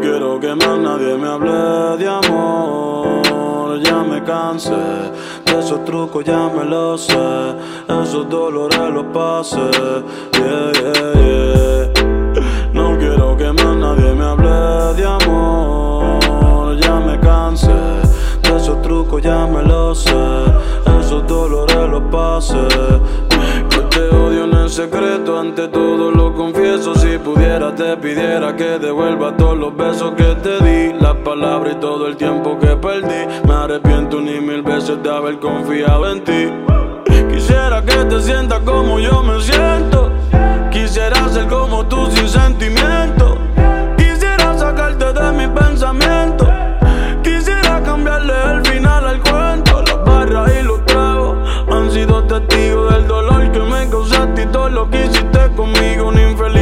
quiero que más nadie me hable de amor. Ya me cansé de esos trucos, ya me lo sé. Esos dolores los pasé. Yeah, yeah, yeah. No quiero que más nadie me hable de amor. Ya me cansé de esos trucos, ya me lo sé. Esos dolores los pasé. Que te odio en el secreto, ante todo lo confieso. Pudiera, te pidiera que devuelva todos los besos que te di. Las palabras y todo el tiempo que perdí. Me arrepiento ni mil veces de haber confiado en ti. Quisiera que te sientas como yo me siento. Quisiera ser como tú sin sentimiento. Quisiera sacarte de mi pensamiento. Quisiera cambiarle el final al cuento. Las barras y los tragos han sido testigos del dolor que me causaste y todo lo que hiciste conmigo. Un infeliz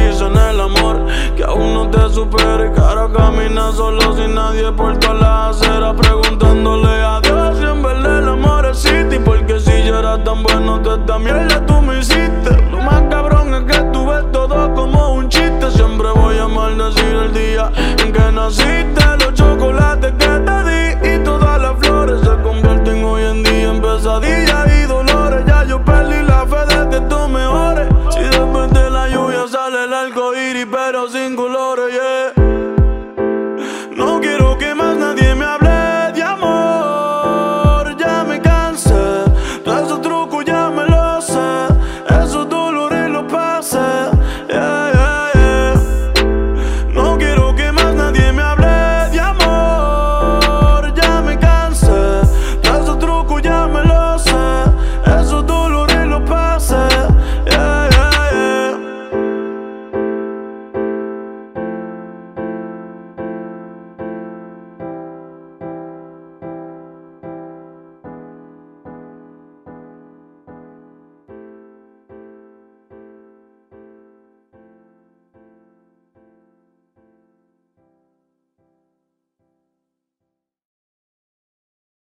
solo sin nadie por todas las aceras preguntándole a Dios si en verdad el amor existe. Porque si yo era tan bueno, toda esta mierda tú me hiciste. Lo más cabrón es que tuve todo como un chiste. Siempre voy a maldecir el día en que naciste. Los chocolates que te di y todas las flores se convierten hoy en día en pesadillas y dolores. Ya yo perdí la fe de que tú mejores. Si después de la lluvia sale el arco iris, pero sin